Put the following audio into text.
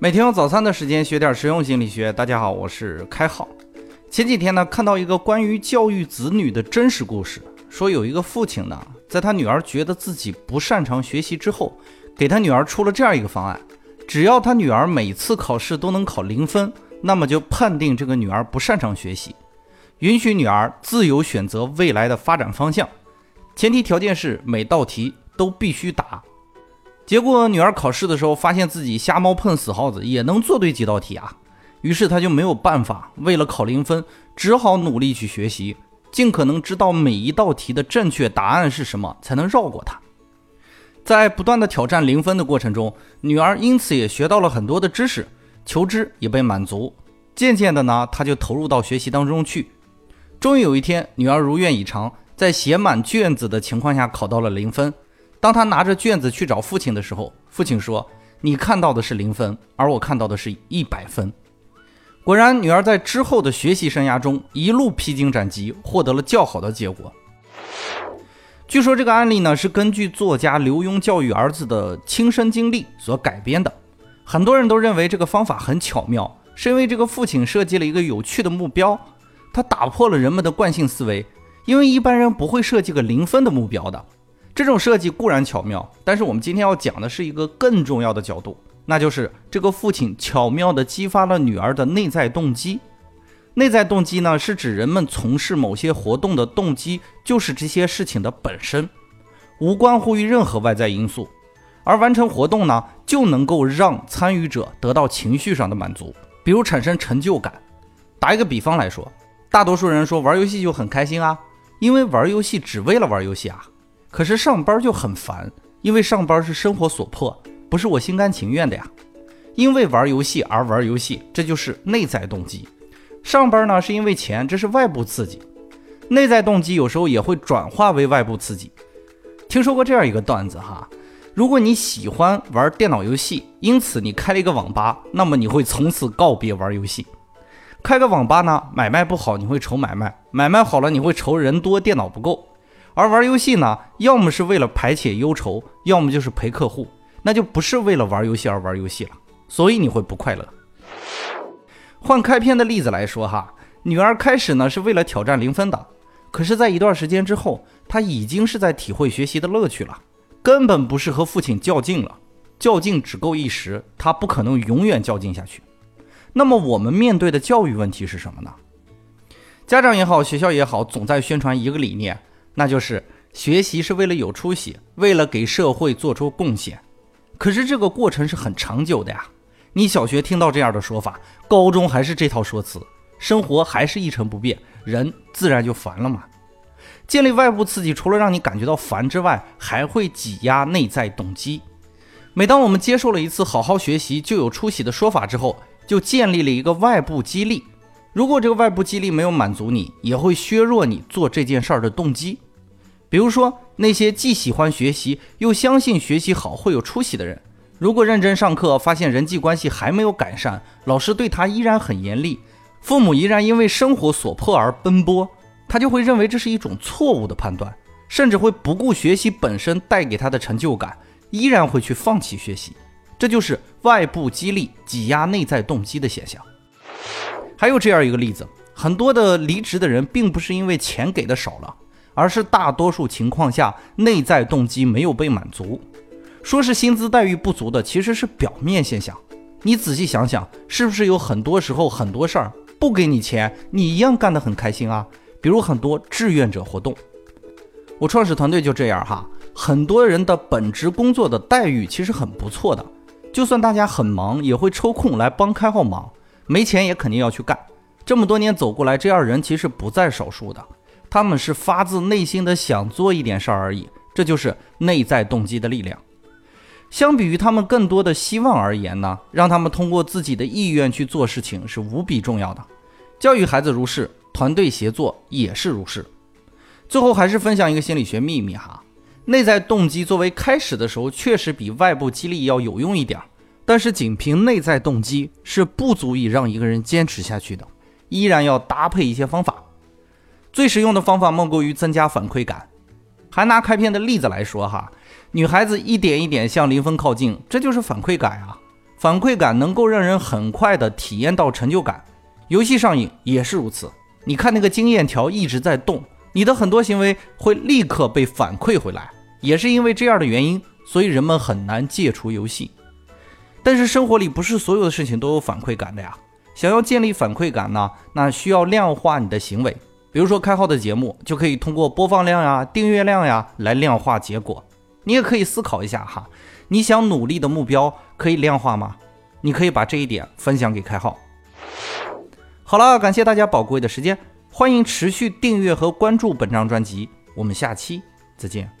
每天用早餐的时间学点实用心理学。大家好，我是开浩。前几天呢，看到一个关于教育子女的真实故事，说有一个父亲呢，在他女儿觉得自己不擅长学习之后，给他女儿出了这样一个方案：只要他女儿每次考试都能考零分，那么就判定这个女儿不擅长学习，允许女儿自由选择未来的发展方向，前提条件是每道题都必须答。结果女儿考试的时候，发现自己瞎猫碰死耗子，也能做对几道题啊。于是她就没有办法，为了考零分，只好努力去学习，尽可能知道每一道题的正确答案是什么，才能绕过它。在不断的挑战零分的过程中，女儿因此也学到了很多的知识，求知也被满足。渐渐的呢，她就投入到学习当中去。终于有一天，女儿如愿以偿，在写满卷子的情况下考到了零分。当他拿着卷子去找父亲的时候，父亲说：“你看到的是零分，而我看到的是一百分。”果然，女儿在之后的学习生涯中一路披荆斩棘，获得了较好的结果。据说这个案例呢是根据作家刘墉教育儿子的亲身经历所改编的。很多人都认为这个方法很巧妙，是因为这个父亲设计了一个有趣的目标，他打破了人们的惯性思维，因为一般人不会设计个零分的目标的。这种设计固然巧妙，但是我们今天要讲的是一个更重要的角度，那就是这个父亲巧妙地激发了女儿的内在动机。内在动机呢，是指人们从事某些活动的动机就是这些事情的本身，无关乎于任何外在因素，而完成活动呢，就能够让参与者得到情绪上的满足，比如产生成就感。打一个比方来说，大多数人说玩游戏就很开心啊，因为玩游戏只为了玩游戏啊。可是上班就很烦，因为上班是生活所迫，不是我心甘情愿的呀。因为玩游戏而玩游戏，这就是内在动机。上班呢是因为钱，这是外部刺激。内在动机有时候也会转化为外部刺激。听说过这样一个段子哈，如果你喜欢玩电脑游戏，因此你开了一个网吧，那么你会从此告别玩游戏。开个网吧呢，买卖不好你会愁买卖，买卖好了你会愁人多电脑不够。而玩游戏呢，要么是为了排解忧愁，要么就是陪客户，那就不是为了玩游戏而玩游戏了，所以你会不快乐。换开篇的例子来说哈，女儿开始呢是为了挑战零分的，可是，在一段时间之后，她已经是在体会学习的乐趣了，根本不是和父亲较劲了，较劲只够一时，她不可能永远较劲下去。那么，我们面对的教育问题是什么呢？家长也好，学校也好，总在宣传一个理念。那就是学习是为了有出息，为了给社会做出贡献。可是这个过程是很长久的呀。你小学听到这样的说法，高中还是这套说辞，生活还是一成不变，人自然就烦了嘛。建立外部刺激，除了让你感觉到烦之外，还会挤压内在动机。每当我们接受了一次“好好学习就有出息”的说法之后，就建立了一个外部激励。如果这个外部激励没有满足你，也会削弱你做这件事儿的动机。比如说，那些既喜欢学习又相信学习好会有出息的人，如果认真上课，发现人际关系还没有改善，老师对他依然很严厉，父母依然因为生活所迫而奔波，他就会认为这是一种错误的判断，甚至会不顾学习本身带给他的成就感，依然会去放弃学习。这就是外部激励挤压内在动机的现象。还有这样一个例子，很多的离职的人并不是因为钱给的少了。而是大多数情况下，内在动机没有被满足。说是薪资待遇不足的，其实是表面现象。你仔细想想，是不是有很多时候很多事儿不给你钱，你一样干得很开心啊？比如很多志愿者活动，我创始团队就这样哈。很多人的本职工作的待遇其实很不错的，就算大家很忙，也会抽空来帮开号忙。没钱也肯定要去干。这么多年走过来，这样人其实不在少数的。他们是发自内心的想做一点事儿而已，这就是内在动机的力量。相比于他们更多的希望而言呢，让他们通过自己的意愿去做事情是无比重要的。教育孩子如是，团队协作也是如是。最后还是分享一个心理学秘密哈，内在动机作为开始的时候确实比外部激励要有用一点，但是仅凭内在动机是不足以让一个人坚持下去的，依然要搭配一些方法。最实用的方法莫过于增加反馈感。还拿开篇的例子来说哈，女孩子一点一点向林峰靠近，这就是反馈感啊。反馈感能够让人很快的体验到成就感。游戏上瘾也是如此。你看那个经验条一直在动，你的很多行为会立刻被反馈回来。也是因为这样的原因，所以人们很难戒除游戏。但是生活里不是所有的事情都有反馈感的呀。想要建立反馈感呢，那需要量化你的行为。比如说开号的节目，就可以通过播放量呀、订阅量呀来量化结果。你也可以思考一下哈，你想努力的目标可以量化吗？你可以把这一点分享给开号。好了，感谢大家宝贵的时间，欢迎持续订阅和关注本张专辑，我们下期再见。